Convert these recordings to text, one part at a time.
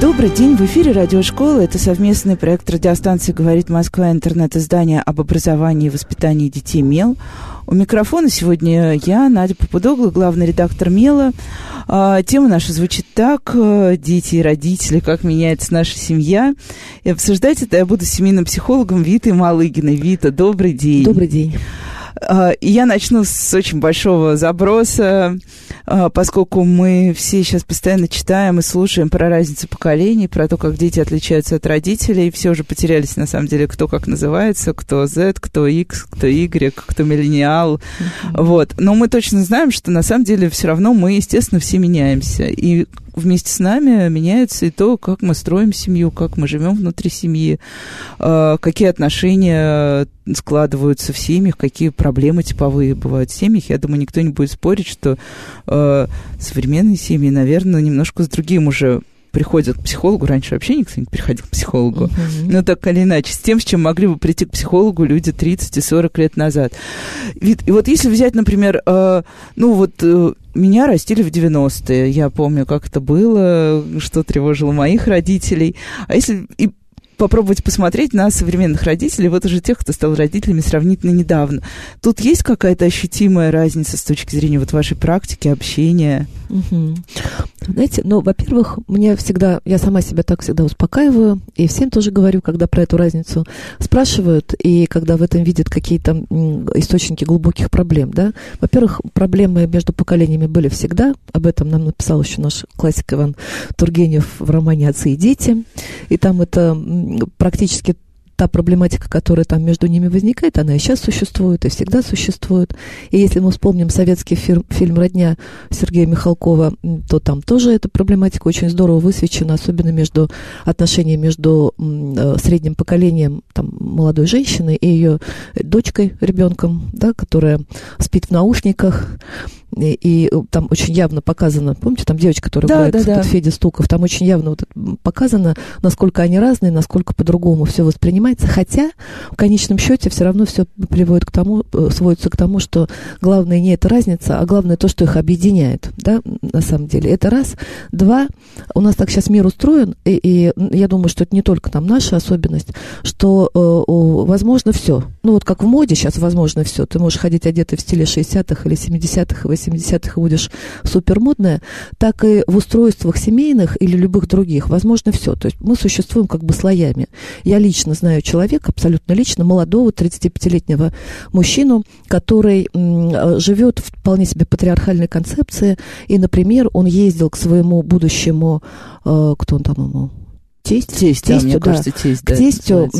Добрый день, в эфире радиошкола. Это совместный проект радиостанции «Говорит Москва» интернет-издание об образовании и воспитании детей «Мел». У микрофона сегодня я, Надя Попудогла, главный редактор «Мела». А, тема наша звучит так. Дети и родители, как меняется наша семья. И обсуждать это я буду с семейным психологом Витой Малыгиной. Вита, добрый день. Добрый день. А, я начну с очень большого заброса, а, поскольку мы все сейчас постоянно читаем и слушаем про разницу поколений, про то, как дети отличаются от родителей. Все уже потерялись, на самом деле, кто как называется, кто Z, кто X, кто Y, кто миллениал. Mm-hmm. Вот. Но мы точно знаем, что на самом деле все равно мы, естественно, все меняемся. И вместе с нами меняется и то, как мы строим семью, как мы живем внутри семьи, а, какие отношения складываются в семьях, какие проблемы типовые бывают в семьях. Я думаю, никто не будет спорить, что э, современные семьи, наверное, немножко с другим уже приходят к психологу. Раньше вообще никто не приходил к психологу. Uh-huh. Но так или иначе, с тем, с чем могли бы прийти к психологу люди 30 и 40 лет назад. И, и вот если взять, например, э, ну вот... Э, меня растили в 90-е. Я помню, как это было, что тревожило моих родителей. А если и попробовать посмотреть на современных родителей, вот уже тех, кто стал родителями сравнительно недавно. Тут есть какая-то ощутимая разница с точки зрения вот вашей практики, общения? Угу. Знаете, ну, во-первых, мне всегда, я сама себя так всегда успокаиваю, и всем тоже говорю, когда про эту разницу спрашивают, и когда в этом видят какие-то источники глубоких проблем, да. Во-первых, проблемы между поколениями были всегда, об этом нам написал еще наш классик Иван Тургенев в романе «Отцы и дети», и там это практически та проблематика, которая там между ними возникает, она и сейчас существует, и всегда существует. И если мы вспомним советский фильм, фильм «Родня» Сергея Михалкова, то там тоже эта проблематика очень здорово высвечена, особенно между отношениями между э, средним поколением там, молодой женщины и ее дочкой, ребенком, да, которая спит в наушниках, и, и э, там очень явно показано, помните, там девочка, которая да, играет да, да. Федя Стуков, там очень явно вот показано, насколько они разные, насколько по-другому все воспринимается, хотя в конечном счете все равно все приводит к тому, э, сводится к тому, что главное не эта разница, а главное то, что их объединяет, да, на самом деле. Это раз. Два, у нас так сейчас мир устроен, и, и я думаю, что это не только там наша особенность, что э, возможно все. Ну вот как в моде сейчас возможно все. Ты можешь ходить одетый в стиле 60-х или 70-х, 80-х, 70-х будешь супермодная, так и в устройствах семейных или любых других возможно все. То есть мы существуем как бы слоями. Я лично знаю человека, абсолютно лично, молодого 35-летнего мужчину, который э, живет в вполне себе патриархальной концепции. И, например, он ездил к своему будущему, э, кто он там ему, тесть, тесть, тестю, да, мне да, кажется, тесть, да, к тестю,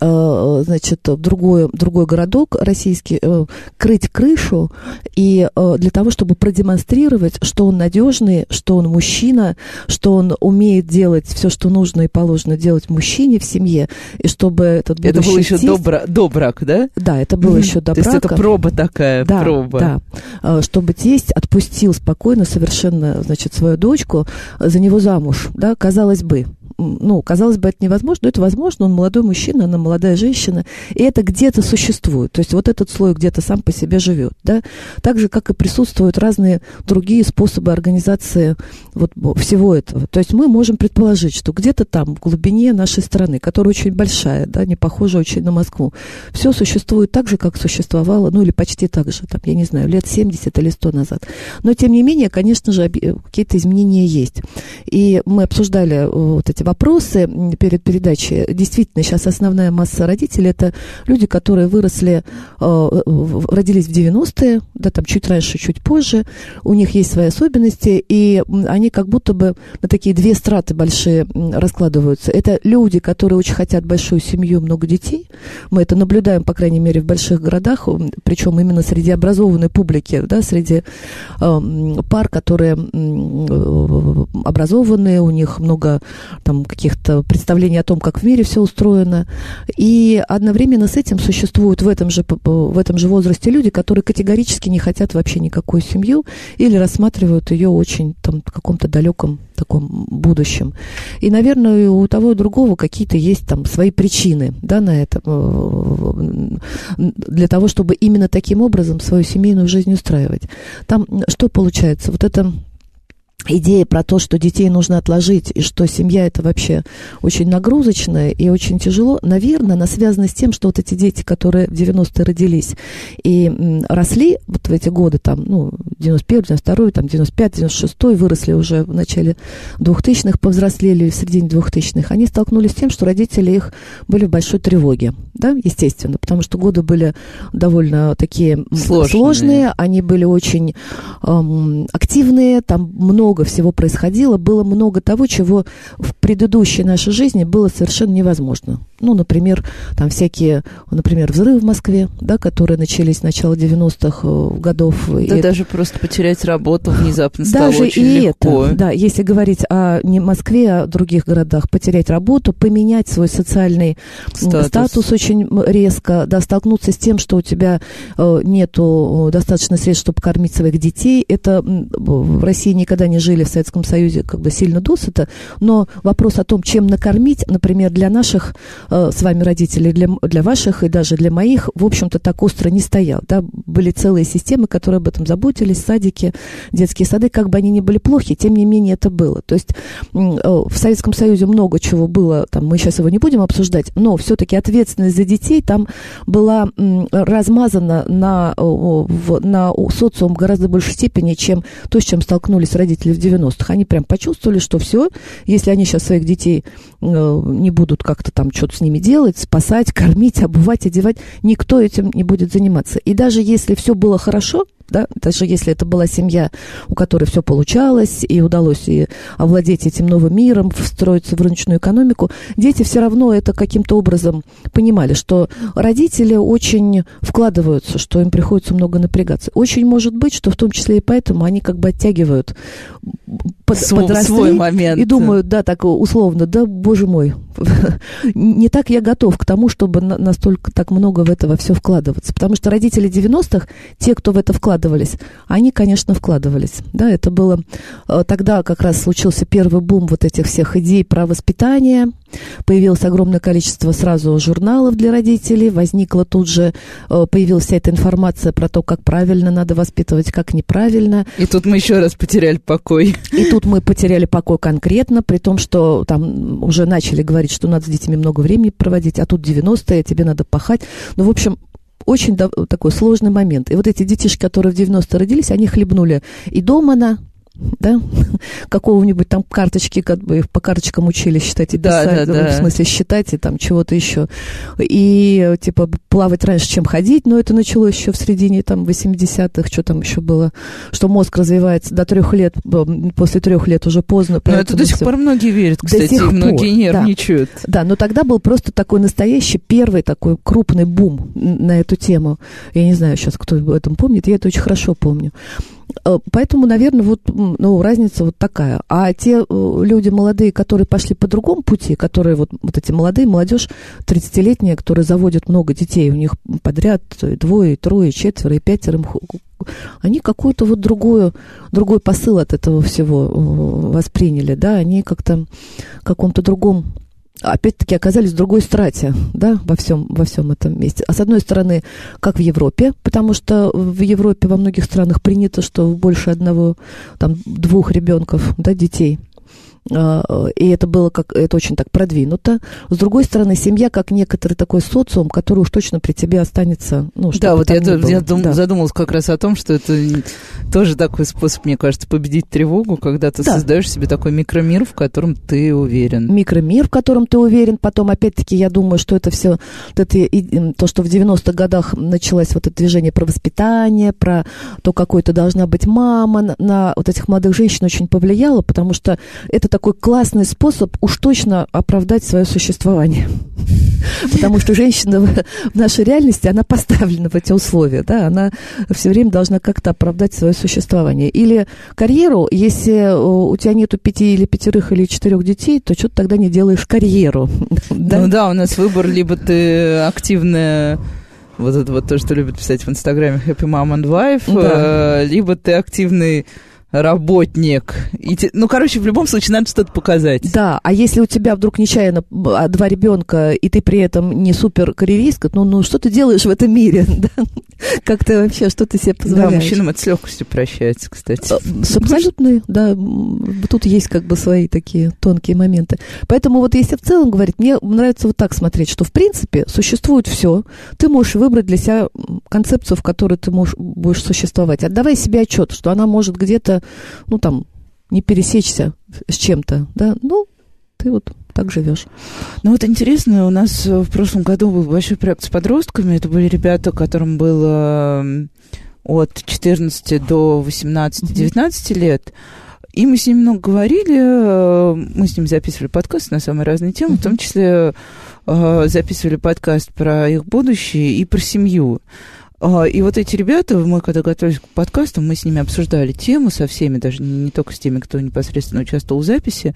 э, значит, в другой, другой городок российский, э, крыть крышу, и э, для того, чтобы продемонстрировать, что он надежный, что он мужчина, что он умеет делать все, что нужно и положено делать мужчине в семье, и чтобы этот Это был еще тесть... добра, добрак, да? Да, это было mm-hmm. еще добрак. То есть это проба такая, да, проба. Да, э, чтобы тесть отпустил спокойно совершенно, значит, свою дочку за него замуж, да, казалось бы, ну, казалось бы, это невозможно, но это возможно, он молодой мужчина, она молодая женщина, и это где-то существует, то есть вот этот слой где-то сам по себе живет, да, так же, как и присутствуют разные другие способы организации вот всего этого, то есть мы можем предположить, что где-то там, в глубине нашей страны, которая очень большая, да, не похожа очень на Москву, все существует так же, как существовало, ну, или почти так же, там, я не знаю, лет 70 или 100 назад, но, тем не менее, конечно же, какие-то изменения есть, и мы обсуждали э, вот эти вопросы перед передачей. Действительно, сейчас основная масса родителей это люди, которые выросли, э, родились в 90-е, да, там чуть раньше, чуть позже. У них есть свои особенности, и они как будто бы на такие две страты большие раскладываются. Это люди, которые очень хотят большую семью, много детей. Мы это наблюдаем, по крайней мере, в больших городах, причем именно среди образованной публики, да, среди э, пар, которые э, образованные, у них много там там каких-то представлений о том, как в мире все устроено. И одновременно с этим существуют в этом же, в этом же возрасте люди, которые категорически не хотят вообще никакую семью или рассматривают ее очень там, каком-то далеком таком будущем. И, наверное, у того и другого какие-то есть там свои причины да, на это, э, для того, чтобы именно таким образом свою семейную жизнь устраивать. Там что получается? Вот это идея про то, что детей нужно отложить, и что семья это вообще очень нагрузочная и очень тяжело, наверное, она связана с тем, что вот эти дети, которые в 90-е родились и росли вот в эти годы, там, ну, 91 92 там, 95 96 выросли уже в начале 2000-х, повзрослели в середине 2000-х, они столкнулись с тем, что родители их были в большой тревоге, да, естественно, потому что годы были довольно такие сложные, сложные они были очень эм, активные, там много много всего происходило, было много того, чего в предыдущей нашей жизни было совершенно невозможно. Ну, например, там всякие, например, взрывы в Москве, да, которые начались с начала 90-х э, годов. Да, и даже это... просто потерять работу внезапно стало даже очень и легко. это, да, если говорить о не Москве, а других городах, потерять работу, поменять свой социальный статус, статус очень резко, да, столкнуться с тем, что у тебя э, нету достаточно средств, чтобы кормить своих детей, это в России никогда не жили в Советском Союзе как бы сильно досыта, но вопрос о том, чем накормить, например, для наших э, с вами родителей, для, для ваших и даже для моих, в общем-то, так остро не стоял. Да? Были целые системы, которые об этом заботились, садики, детские сады, как бы они ни были плохи, тем не менее это было. То есть э, в Советском Союзе много чего было, там, мы сейчас его не будем обсуждать, но все-таки ответственность за детей там была размазана на, в, на социум гораздо большей степени, чем то, с чем столкнулись родители в 90-х. Они прям почувствовали, что все, если они сейчас своих детей э, не будут как-то там что-то с ними делать, спасать, кормить, обувать, одевать, никто этим не будет заниматься. И даже если все было хорошо, да, даже если это была семья, у которой все получалось, и удалось и овладеть этим новым миром, встроиться в рыночную экономику, дети все равно это каким-то образом понимали, что родители очень вкладываются, что им приходится много напрягаться. Очень может быть, что в том числе и поэтому они как бы оттягивают под, свой, подросли свой момент. и думают, да, так условно, да, боже мой, не так я готов к тому, чтобы настолько так много в это во все вкладываться. Потому что родители 90-х, те, кто в это вкладывались, они, конечно, вкладывались. Да, это было... Э, тогда как раз случился первый бум вот этих всех идей про воспитание, Появилось огромное количество сразу журналов для родителей, возникла тут же, э, появилась вся эта информация про то, как правильно надо воспитывать, как неправильно. И тут мы еще раз потеряли покой. И тут мы потеряли покой конкретно, при том, что там уже начали говорить, что надо с детьми много времени проводить, а тут 90-е, тебе надо пахать. Ну, в общем, очень такой сложный момент. И вот эти детишки, которые в 90-е родились, они хлебнули и дома на да, какого-нибудь там карточки, как бы по карточкам учили считать и писать, да, да, да. в смысле считать и там чего-то еще. И типа плавать раньше, чем ходить, но это началось еще в середине там 80-х, что там еще было, что мозг развивается до трех лет, после трех лет уже поздно. Но это до сих пор многие верят, кстати, до сих многие пор, нервничают. Да. да, но тогда был просто такой настоящий первый такой крупный бум на эту тему. Я не знаю сейчас, кто об этом помнит, я это очень хорошо помню. Э, поэтому, наверное, вот ну, разница вот такая. А те э, люди молодые, которые пошли по другому пути, которые вот, вот эти молодые, молодежь 30-летняя, которые заводят много детей, у них подряд двое, трое, четверо и пятеро, они какую-то вот другую, другой посыл от этого всего э, восприняли, да, они как-то в каком-то другом опять-таки оказались в другой страте, да, во всем, во всем этом месте. А с одной стороны, как в Европе, потому что в Европе во многих странах принято, что больше одного, там, двух ребенков, да, детей – и это было как это очень так продвинуто. С другой стороны, семья как некоторый такой социум, который уж точно при тебе останется. Ну, да, вот я, я дум, да. задумалась как раз о том, что это тоже такой способ, мне кажется, победить тревогу, когда ты да. создаешь себе такой микромир, в котором ты уверен. Микромир, в котором ты уверен. Потом, опять-таки, я думаю, что это все, вот это, и, то, что в 90-х годах началось вот это движение про воспитание, про то, какой то должна быть мама, на, на вот этих молодых женщин очень повлияло, потому что это такой классный способ уж точно оправдать свое существование. Потому что женщина в нашей реальности, она поставлена в эти условия, да, она все время должна как-то оправдать свое существование. Или карьеру, если у тебя нету пяти или пятерых или четырех детей, то что ты тогда не делаешь карьеру? Ну да, у нас выбор, либо ты активная вот это вот то, что любят писать в Инстаграме Happy Mom and Wife, да. э, либо ты активный работник. И те, ну, короче, в любом случае надо что-то показать. Да, а если у тебя вдруг нечаянно а, два ребенка, и ты при этом не супер карьеристка, ну, ну что ты делаешь в этом мире? Да? Как ты вообще, что ты себе позволяешь? Да, мужчинам это с легкостью прощается, кстати. С абсолютно, да. Тут есть как бы свои такие тонкие моменты. Поэтому вот если в целом говорить, мне нравится вот так смотреть, что в принципе существует все. Ты можешь выбрать для себя концепцию, в которой ты можешь, будешь существовать. Отдавай себе отчет, что она может где-то ну, там, не пересечься с чем-то, да, ну, ты вот так живешь. Ну вот интересно, у нас в прошлом году был большой проект с подростками. Это были ребята, которым было от 14 до 18-19 mm-hmm. лет. И мы с ними много говорили, мы с ними записывали подкаст на самые разные темы, в том числе э, записывали подкаст про их будущее и про семью. А, и вот эти ребята, мы когда готовились к подкасту, мы с ними обсуждали тему со всеми, даже не только с теми, кто непосредственно участвовал в записи,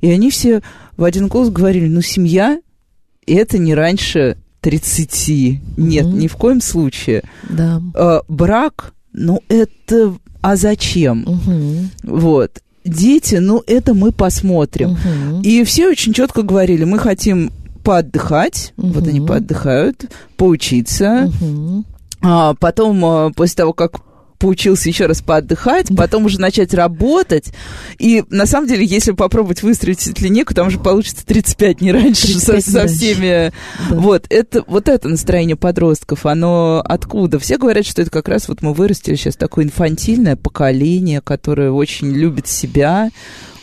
и они все в один голос говорили, ну, семья — это не раньше 30. Нет, mm-hmm. ни в коем случае. Да. А, брак, ну, это... А зачем? Mm-hmm. Вот. Дети, ну, это мы посмотрим. Mm-hmm. И все очень четко говорили, мы хотим поотдыхать, угу. вот они поотдыхают, поучиться, угу. А, потом, а, после того, как поучился еще раз поотдыхать, потом уже начать работать. И на самом деле, если попробовать выстроить линейку, там уже получится 35 не раньше 35 со, со всеми. Да. Вот, это, вот это настроение подростков, оно откуда? Все говорят, что это как раз вот мы вырастили сейчас такое инфантильное поколение, которое очень любит себя,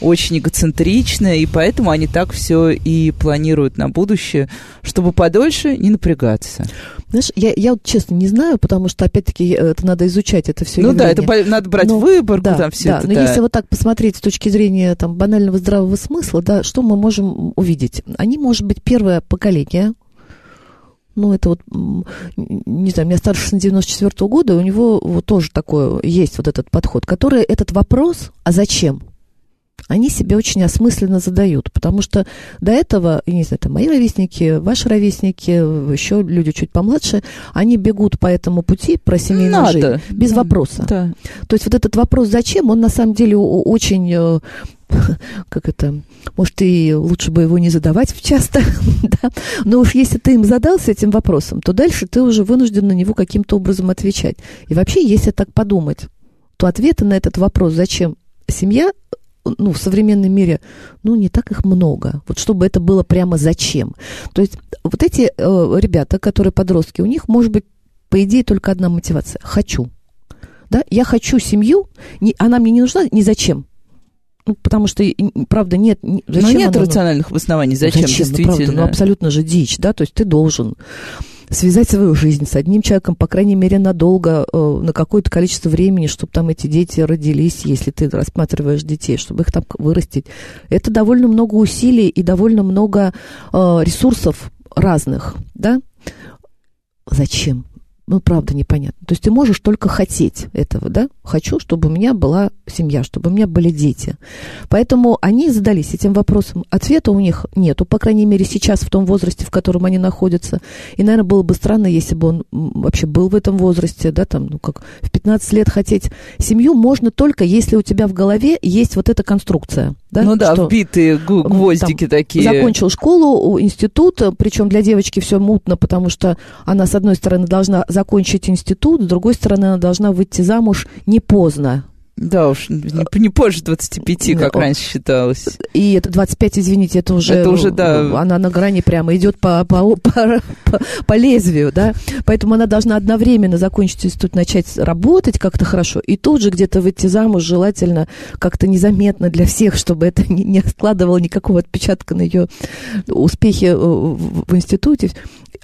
очень эгоцентричная, и поэтому они так все и планируют на будущее, чтобы подольше не напрягаться. Знаешь, я, я вот честно не знаю, потому что, опять-таки, это надо изучать, это все Ну явление. да, это надо брать но, выборку, да, там все да, это. Но да. если вот так посмотреть с точки зрения там, банального здравого смысла, да, что мы можем увидеть? Они, может быть, первое поколение, ну, это вот, не знаю, меня старше 94 -го года, у него вот тоже такое есть вот этот подход, который этот вопрос, а зачем? Они себе очень осмысленно задают, потому что до этого, я не знаю, это мои ровесники, ваши ровесники, еще люди чуть помладше, они бегут по этому пути про семейную Надо. жизнь без вопроса. Да. То есть вот этот вопрос «зачем?», он на самом деле очень э, как это, может, и лучше бы его не задавать часто, да? но уж если ты им задался этим вопросом, то дальше ты уже вынужден на него каким-то образом отвечать. И вообще, если так подумать, то ответы на этот вопрос, зачем семья, ну, в современном мире, ну, не так их много. Вот чтобы это было прямо зачем. То есть вот эти э, ребята, которые подростки, у них может быть, по идее, только одна мотивация. Хочу. Да? Я хочу семью, не, она мне не нужна ни зачем. Ну, потому что, правда, нет... Зачем Но нет рациональных обоснований. Зачем, зачем? действительно? Ну, правда, ну, абсолютно же дичь, да? То есть ты должен связать свою жизнь с одним человеком, по крайней мере, надолго, э, на какое-то количество времени, чтобы там эти дети родились, если ты рассматриваешь детей, чтобы их там вырастить. Это довольно много усилий и довольно много э, ресурсов разных, да? Зачем? Ну, правда, непонятно. То есть ты можешь только хотеть этого, да? Хочу, чтобы у меня была семья, чтобы у меня были дети. Поэтому они задались этим вопросом. Ответа у них нету, по крайней мере, сейчас, в том возрасте, в котором они находятся. И, наверное, было бы странно, если бы он вообще был в этом возрасте, да, там, ну, как в 15 лет хотеть семью можно только, если у тебя в голове есть вот эта конструкция. Да? Ну да, что, вбитые гвоздики там, такие. Закончил школу, институт, причем для девочки все мутно, потому что она, с одной стороны, должна закончить институт, с другой стороны, она должна выйти замуж не поздно. Да уж, не, не позже 25, как раньше считалось. И это 25, извините, это уже... Это уже, да. Она на грани прямо идет по, по, по, по, по лезвию, да. Поэтому она должна одновременно закончить институт, начать работать как-то хорошо, и тут же где-то выйти замуж, желательно как-то незаметно для всех, чтобы это не, не откладывало никакого отпечатка на ее успехи э, в, в институте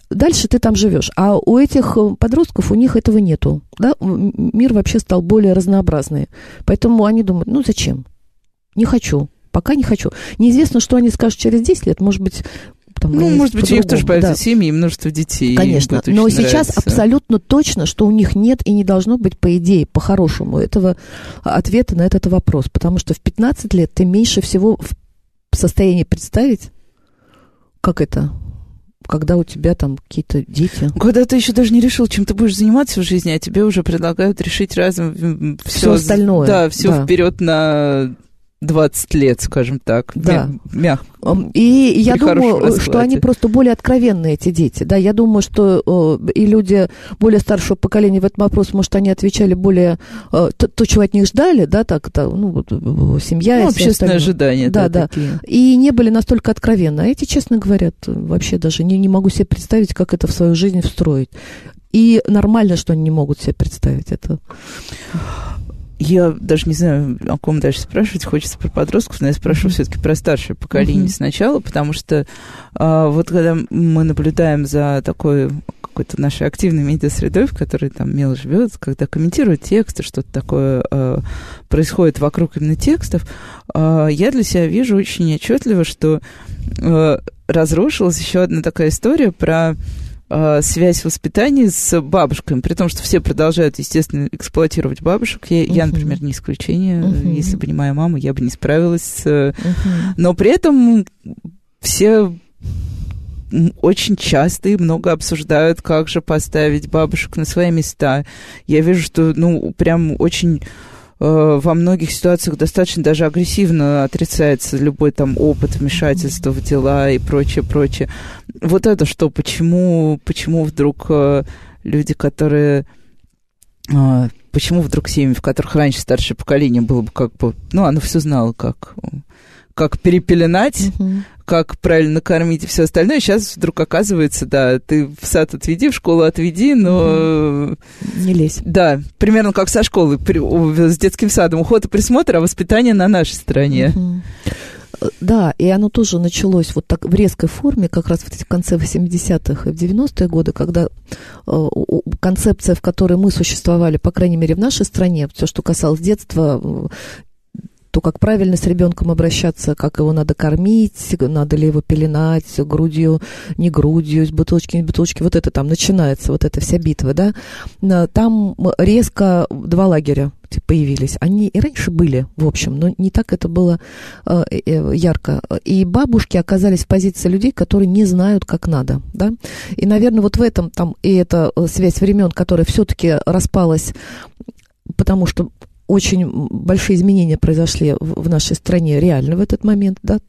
дальше ты там живешь. А у этих э, подростков, у них этого нету. Да? Мир вообще стал более разнообразный. Поэтому они думают, ну зачем? Не хочу пока не хочу. Неизвестно, что они скажут через 10 лет, может быть, там, ну, может быть, у них тоже появятся да. семьи и множество детей. Конечно, но сейчас нравится. абсолютно точно, что у них нет и не должно быть, по идее, по-хорошему, этого ответа на этот вопрос. Потому что в 15 лет ты меньше всего в состоянии представить, как это, когда у тебя там какие-то дети. Когда ты еще даже не решил, чем ты будешь заниматься в жизни, а тебе уже предлагают решить разом все, все остальное. Да, все да. вперед на 20 лет, скажем так, да. мягко. И я думаю, что они просто более откровенные, эти дети. Да, я думаю, что и люди более старшего поколения в этом вопросе, может, они отвечали более то, то чего от них ждали, да, так, то, ну, семья. Ну, общественное ожидание, да, да. да. И не были настолько откровенны. А эти, честно говорят, вообще даже не, не могу себе представить, как это в свою жизнь встроить. И нормально, что они не могут себе представить это. Я даже не знаю, о ком дальше спрашивать. Хочется про подростков, но я mm-hmm. все-таки про старшее поколение mm-hmm. сначала, потому что а, вот когда мы наблюдаем за такой какой-то нашей активной медиа-средой, в которой там Мел живет, когда комментируют тексты, что-то такое а, происходит вокруг именно текстов, а, я для себя вижу очень отчетливо, что а, разрушилась еще одна такая история про э, связь воспитания с бабушками, при том, что все продолжают, естественно, эксплуатировать бабушек. Я, uh-huh. я например, не исключение. Uh-huh. Если бы не моя мама, я бы не справилась. Uh-huh. Но при этом все очень часто и много обсуждают, как же поставить бабушек на свои места. Я вижу, что, ну, прям очень во многих ситуациях достаточно даже агрессивно отрицается любой там опыт вмешательства в дела и прочее, прочее. Вот это что, почему, почему вдруг э, люди, которые э, почему вдруг семьи, в которых раньше старшее поколение было бы как бы, ну, оно все знало, как как перепеленать, uh-huh. Как правильно кормить и все остальное. Сейчас вдруг оказывается, да, ты в сад отведи, в школу отведи, но... Не лезь. Да, примерно как со школы, с детским садом. Уход и присмотр, а воспитание на нашей стороне. Uh-huh. Да, и оно тоже началось вот так в резкой форме, как раз в конце 80-х и в 90-е годы, когда э, концепция, в которой мы существовали, по крайней мере, в нашей стране, все, что касалось детства, то как правильно с ребенком обращаться, как его надо кормить, надо ли его пеленать грудью, не грудью, из бутылочки, не бутылочки, вот это там начинается, вот эта вся битва, да. Там резко два лагеря появились. Они и раньше были, в общем, но не так это было э, э, ярко. И бабушки оказались в позиции людей, которые не знают, как надо, да. И, наверное, вот в этом там и эта э, связь времен, которая все-таки распалась потому что очень большие изменения произошли в нашей стране реально в этот момент, да,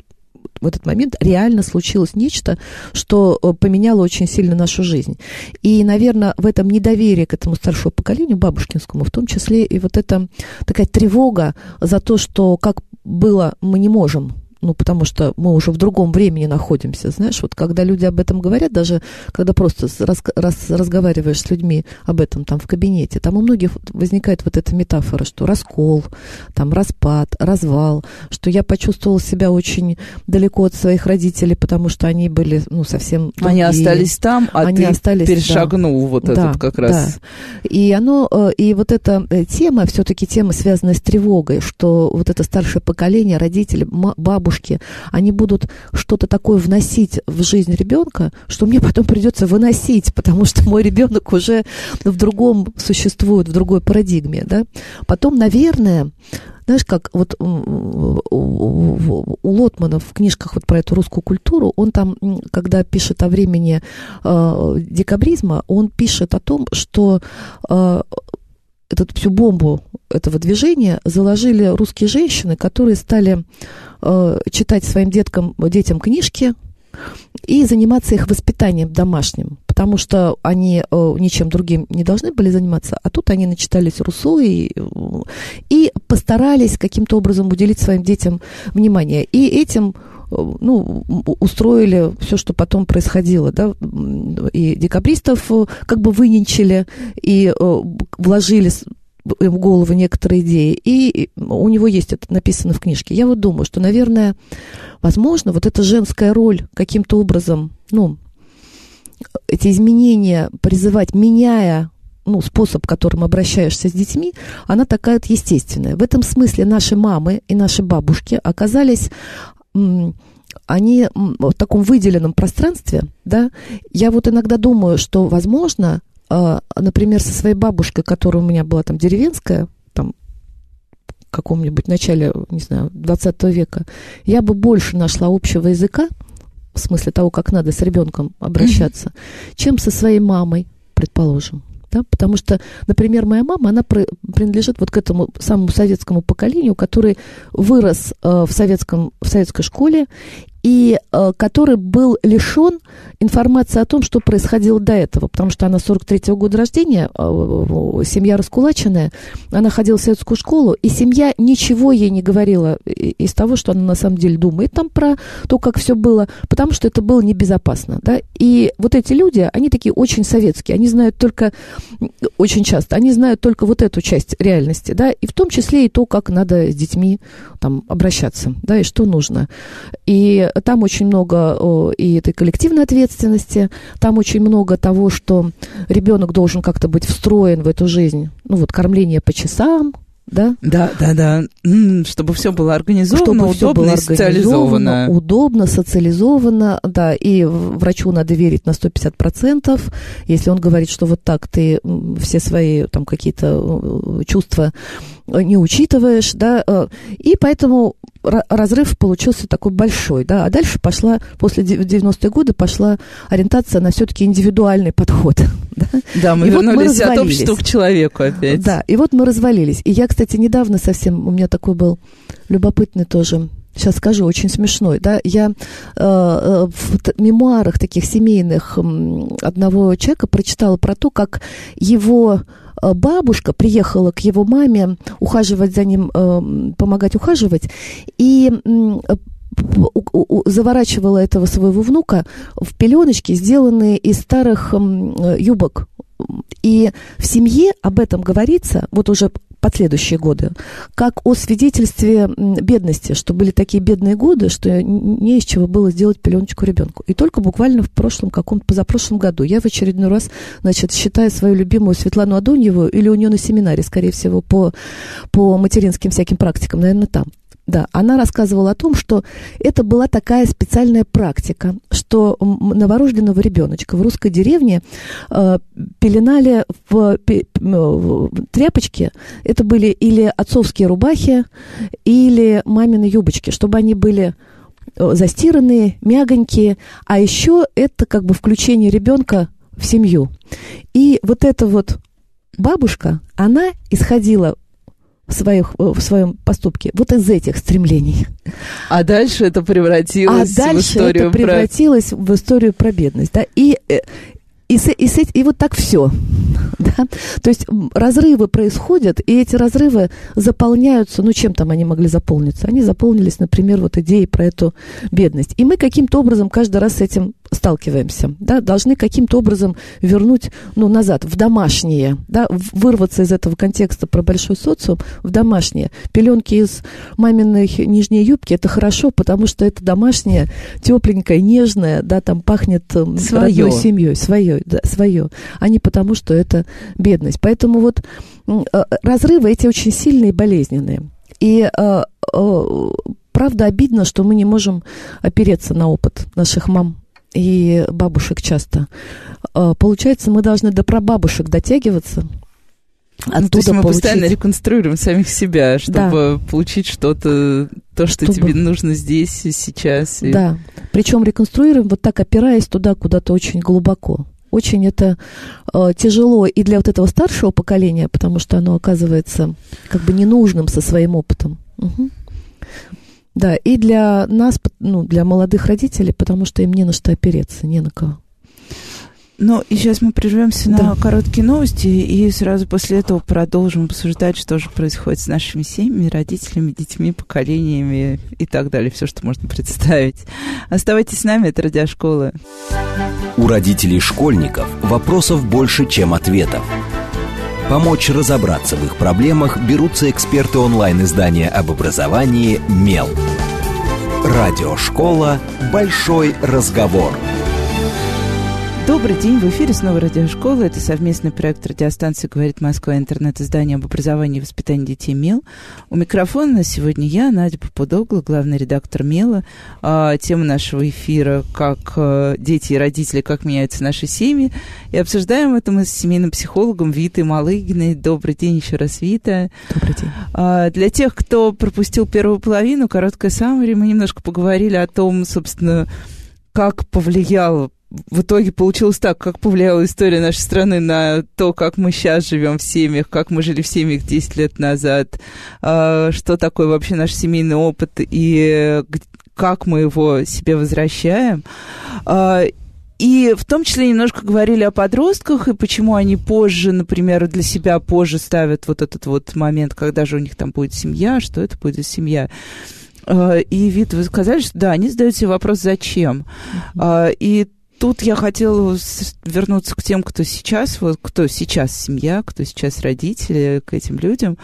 в этот момент реально случилось нечто, что э, поменяло очень сильно нашу жизнь. И, наверное, в этом недоверии к этому старшему поколению, бабушкинскому, в том числе и вот эта такая тревога за то, что как было, мы не можем ну, потому что мы уже в другом времени находимся, знаешь, вот когда люди об этом говорят, даже когда просто раз, раз, разговариваешь с людьми об этом там в кабинете, там у многих возникает вот эта метафора, что раскол, там распад, развал, что я почувствовала себя очень далеко от своих родителей, потому что они были, ну, совсем другие. Они остались там, а они ты остались, перешагнул да. вот да, этот как раз. Да. И оно, э, и вот эта э, тема, все-таки тема, связанная с тревогой, что вот это старшее поколение, родители, бабушки, бабушки, они будут что-то такое вносить в жизнь ребенка, что мне потом придется выносить, потому что мой ребенок уже в другом существует, в другой парадигме. Да? Потом, наверное, знаешь, как вот у Лотмана в книжках вот про эту русскую культуру, он там, когда пишет о времени э, декабризма, он пишет о том, что э, эту всю бомбу этого движения заложили русские женщины, которые стали э, читать своим деткам, детям книжки и заниматься их воспитанием домашним, потому что они э, ничем другим не должны были заниматься, а тут они начитались Руссо и, и постарались каким-то образом уделить своим детям внимание. И этим ну, устроили все, что потом происходило, да, и декабристов э, как бы выненчили, и э, вложили в голову некоторые идеи, и у него есть это написано в книжке. Я вот думаю, что, наверное, возможно, вот эта женская роль каким-то образом, ну, эти изменения призывать, меняя ну, способ, которым обращаешься с детьми, она такая естественная. В этом смысле наши мамы и наши бабушки оказались они в таком выделенном пространстве, да, я вот иногда думаю, что, возможно, а, например, со своей бабушкой, которая у меня была там деревенская, там, в каком-нибудь начале, не знаю, 20 века, я бы больше нашла общего языка, в смысле того, как надо с ребенком обращаться, mm-hmm. чем со своей мамой, предположим. Да? Потому что, например, моя мама, она принадлежит вот к этому самому советскому поколению, который вырос э, в, советском, в советской школе и э, который был лишен информации о том, что происходило до этого, потому что она 43-го года рождения, э, семья раскулаченная, она ходила в советскую школу, и семья ничего ей не говорила из того, что она на самом деле думает там про то, как все было, потому что это было небезопасно, да, и вот эти люди, они такие очень советские, они знают только, очень часто, они знают только вот эту часть реальности, да, и в том числе и то, как надо с детьми там обращаться, да, и что нужно, и там очень много и этой коллективной ответственности, там очень много того, что ребенок должен как-то быть встроен в эту жизнь. Ну вот кормление по часам, да? Да, да, да. Чтобы все было организовано, Чтобы удобно все было социализовано. Удобно, социализовано, да, и врачу надо верить на 150%. Если он говорит, что вот так ты все свои там какие-то чувства не учитываешь, да, э, и поэтому разрыв получился такой большой, да, а дальше пошла, после 90-е годы пошла ориентация на все-таки индивидуальный подход. Да, да мы и вернулись вот мы от общества к человеку опять. Да, и вот мы развалились. И я, кстати, недавно совсем, у меня такой был любопытный тоже сейчас скажу, очень смешной, да, я э, э в мемуарах таких семейных одного человека прочитала про то, как его Э, бабушка приехала к его маме ухаживать за ним, э, помогать ухаживать, и заворачивала этого своего внука в пеленочки, сделанные из старых юбок. И в семье об этом говорится, вот уже последующие годы, как о свидетельстве бедности, что были такие бедные годы, что не из чего было сделать пеленочку ребенку. И только буквально в прошлом, каком-то позапрошлом году я в очередной раз, значит, считая свою любимую Светлану Адоньеву, или у нее на семинаре, скорее всего, по, по материнским всяким практикам, наверное, там, да, она рассказывала о том, что это была такая специальная практика, что новорожденного ребеночка в русской деревне э, пеленали в, в тряпочки. Это были или отцовские рубахи, или мамины юбочки, чтобы они были э, застиранные, мягонькие. А еще это как бы включение ребенка в семью. И вот эта вот бабушка, она исходила в, своих, в своем поступке вот из этих стремлений. А дальше это превратилось а дальше в историю это превратилось про... в историю про бедность. Да? И, э, и, и, и, и вот так все. Да? То есть разрывы происходят, и эти разрывы заполняются, ну чем там они могли заполниться? Они заполнились, например, вот идеей про эту бедность. И мы каким-то образом каждый раз с этим сталкиваемся, да, должны каким-то образом вернуть, ну, назад, в домашнее, да, вырваться из этого контекста про большой социум в домашнее. Пеленки из маминой нижней юбки, это хорошо, потому что это домашнее, тепленькое, нежное, да, там пахнет эм, свое. семьей, свое, да, свое, а не потому, что это бедность. Поэтому вот э, разрывы эти очень сильные и болезненные. И э, э, правда обидно, что мы не можем опереться на опыт наших мам и бабушек часто. А, получается, мы должны до прабабушек дотягиваться. Оттуда ну, то есть мы получить... постоянно реконструируем самих себя, чтобы да. получить что-то, то, что чтобы... тебе нужно здесь и сейчас. И... Да, причем реконструируем вот так, опираясь туда куда-то очень глубоко. Очень это э, тяжело и для вот этого старшего поколения, потому что оно оказывается как бы ненужным со своим опытом. Угу. Да, и для нас, ну, для молодых родителей, потому что им не на что опереться, не на кого. Ну, и сейчас мы прервемся да. на короткие новости, и сразу после этого продолжим обсуждать, что же происходит с нашими семьями, родителями, детьми, поколениями и так далее. Все, что можно представить. Оставайтесь с нами, это Радиошкола. У родителей школьников вопросов больше, чем ответов. Помочь разобраться в их проблемах берутся эксперты онлайн-издания об образовании «Мел». Радиошкола «Большой разговор». Добрый день, в эфире снова радиошкола. Это совместный проект радиостанции «Говорит Москва», интернет-издание об образовании и воспитании детей МЕЛ. У микрофона сегодня я, Надя Попудогла, главный редактор МЕЛа. А, тема нашего эфира «Как а, дети и родители, как меняются наши семьи». И обсуждаем это мы с семейным психологом Витой Малыгиной. Добрый день еще раз, Вита. Добрый день. А, для тех, кто пропустил первую половину, короткая саммари, мы немножко поговорили о том, собственно, как повлиял в итоге получилось так, как повлияла история нашей страны на то, как мы сейчас живем в семьях, как мы жили в семьях 10 лет назад, а, что такое вообще наш семейный опыт и как мы его себе возвращаем. А, и в том числе немножко говорили о подростках и почему они позже, например, для себя позже ставят вот этот вот момент, когда же у них там будет семья, что это будет семья. А, и вид, вы сказали, что да, они задают себе вопрос, зачем. Mm-hmm. И тут я хотела вернуться к тем, кто сейчас, вот кто сейчас семья, кто сейчас родители, к этим людям.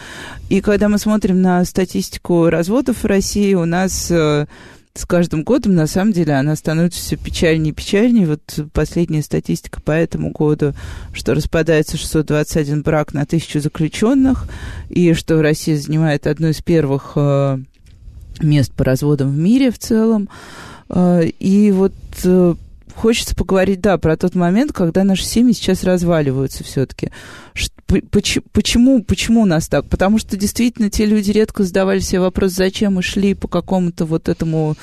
И когда мы смотрим на статистику разводов в России, у нас э, с каждым годом, на самом деле, она становится все печальнее и печальнее. Вот последняя статистика по этому году, что распадается 621 брак на тысячу заключенных, и что Россия занимает одно из первых э, мест по разводам в мире в целом. Э, и вот хочется поговорить, да, про тот момент, когда наши семьи сейчас разваливаются все-таки. Почему, почему у нас так? Потому что действительно те люди редко задавали себе вопрос, зачем мы шли по какому-то вот этому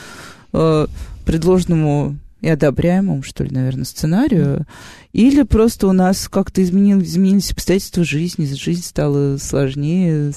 э, предложенному и одобряемому, что ли, наверное, сценарию, или просто у нас как-то изменились, изменились обстоятельства жизни, жизнь стала сложнее,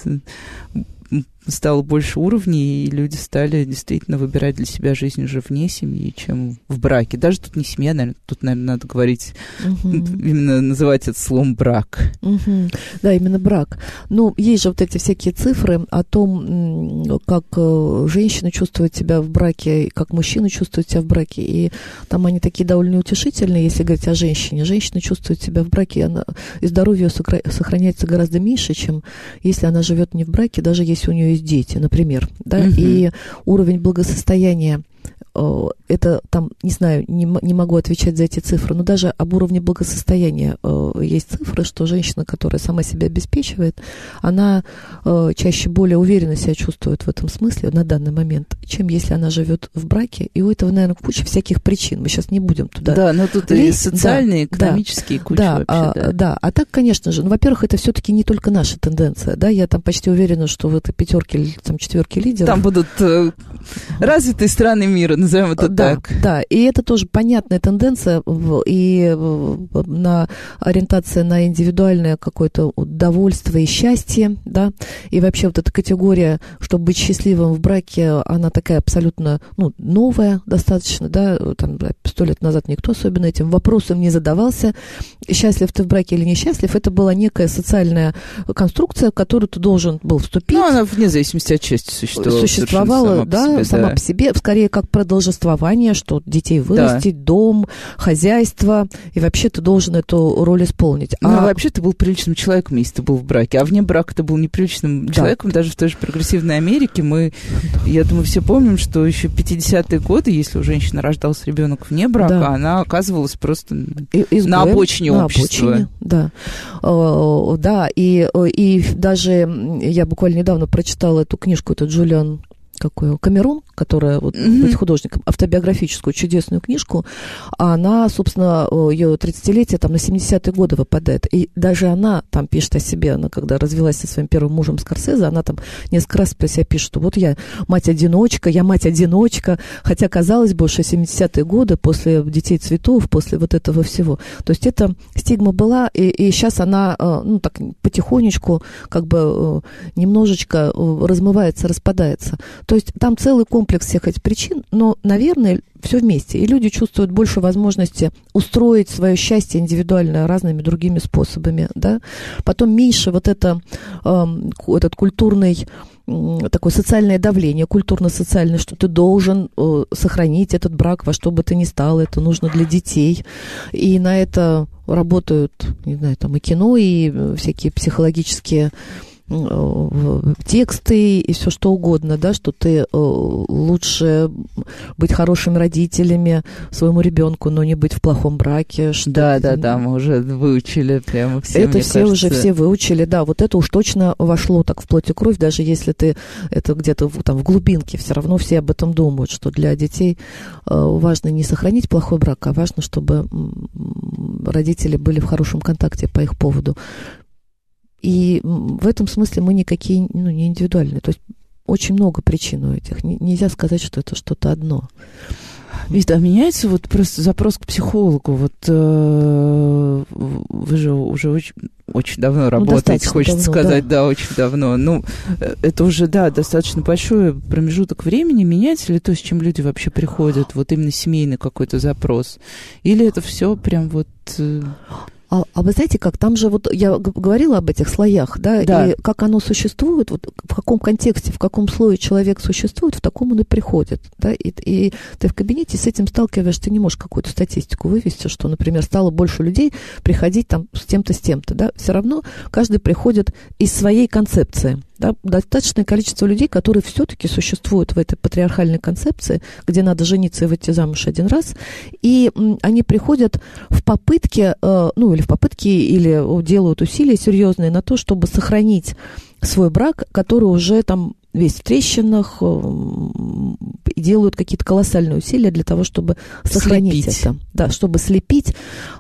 стало больше уровней, и люди стали действительно выбирать для себя жизнь уже вне семьи, чем в браке. Даже тут не семья, наверное, тут, наверное, надо говорить, угу. именно называть это словом брак. Угу. Да, именно брак. Ну, есть же вот эти всякие цифры о том, как э, женщина чувствует себя в браке, как мужчина чувствует себя в браке. И там они такие довольно утешительные, если говорить о женщине. Женщина чувствует себя в браке, она, и здоровье сохраняется гораздо меньше, чем если она живет не в браке, даже если у нее есть дети, например, да, угу. и уровень благосостояния это там, не знаю, не, не могу отвечать за эти цифры, но даже об уровне благосостояния э, есть цифры, что женщина, которая сама себя обеспечивает, она э, чаще более уверенно себя чувствует в этом смысле на данный момент, чем если она живет в браке. И у этого, наверное, куча всяких причин. Мы сейчас не будем туда. Да, но тут лезть. и социальные, да, экономические да, куча да, вообще. А, да. да, а так, конечно же, ну, во-первых, это все-таки не только наша тенденция, да, я там почти уверена, что в этой пятерке, там четверке лидеров. Там будут э, развитые страны мира, назовем это да, так. Да, и это тоже понятная тенденция и на ориентация на индивидуальное какое-то удовольствие и счастье, да, и вообще вот эта категория, чтобы быть счастливым в браке, она такая абсолютно, ну, новая достаточно, да, там сто лет назад никто особенно этим вопросом не задавался, счастлив ты в браке или несчастлив, это была некая социальная конструкция, в которую ты должен был вступить. Ну, она вне зависимости от части существовала. Существовала, да, себе, сама да. по себе, скорее как продолжество существование, что детей вырастить, да. дом, хозяйство, и вообще ты должен эту роль исполнить. Ну, а вообще ты был приличным человеком, если ты был в браке, а вне брака ты был неприличным да. человеком, даже в той же прогрессивной Америке. Мы, я думаю, все помним, что еще 50-е годы, если у женщины рождался ребенок вне брака, да. она оказывалась просто Изгоем, на обочине на общества. Обочине, да, да, и, и даже я буквально недавно прочитала эту книжку, это Джулиан какой Камерун, которая вот mm-hmm. быть художником, автобиографическую чудесную книжку, она, собственно, ее 30-летие там на 70-е годы выпадает. И даже она там пишет о себе, она когда развелась со своим первым мужем Скорсезе, она там несколько раз про себя пишет, что вот я мать-одиночка, я мать-одиночка, хотя, казалось бы, уже 70-е годы, после «Детей цветов», после вот этого всего. То есть эта стигма была, и, и сейчас она, э, ну, так потихонечку, как бы э, немножечко э, размывается, распадается. То есть там целый комплекс всех этих причин, но, наверное, все вместе. И люди чувствуют больше возможности устроить свое счастье индивидуально разными другими способами. Да? Потом меньше вот это, э, этот культурный такое социальное давление, культурно-социальное, что ты должен э, сохранить этот брак во что бы то ни стало, это нужно для детей. И на это работают, не знаю, там и кино, и э, всякие психологические тексты и все что угодно, да, что ты лучше быть хорошими родителями своему ребенку, но не быть в плохом браке. Что да, да, да, мы уже выучили прямо все. Это все кажется. уже все выучили, да, вот это уж точно вошло так в плоть и кровь, даже если ты это где-то там в глубинке, все равно все об этом думают, что для детей важно не сохранить плохой брак, а важно, чтобы родители были в хорошем контакте по их поводу. И в этом смысле мы никакие, ну, не индивидуальные. То есть очень много причин у этих. Нельзя сказать, что это что-то одно. Ведь а меняется вот просто запрос к психологу. Вот э, вы же уже очень, очень давно ну, работаете, хочется давно, сказать, да. да, очень давно. Ну, э, это уже, да, достаточно большой промежуток времени. Меняется ли то, с чем люди вообще приходят? Вот именно семейный какой-то запрос? Или это все прям вот... Э... А, а вы знаете как, там же вот я говорила об этих слоях, да, да, и как оно существует, вот в каком контексте, в каком слое человек существует, в таком он и приходит, да, и, и ты в кабинете с этим сталкиваешься, ты не можешь какую-то статистику вывести, что, например, стало больше людей приходить там с тем-то, с тем-то, да, все равно каждый приходит из своей концепции, да, достаточное количество людей, которые все-таки существуют в этой патриархальной концепции, где надо жениться и выйти замуж один раз, и они приходят в попытке, э, ну или в попытке, или делают усилия серьезные на то, чтобы сохранить свой брак, который уже там весь в трещинах, э, и делают какие-то колоссальные усилия для того, чтобы сохранить слепить. это. Да, чтобы слепить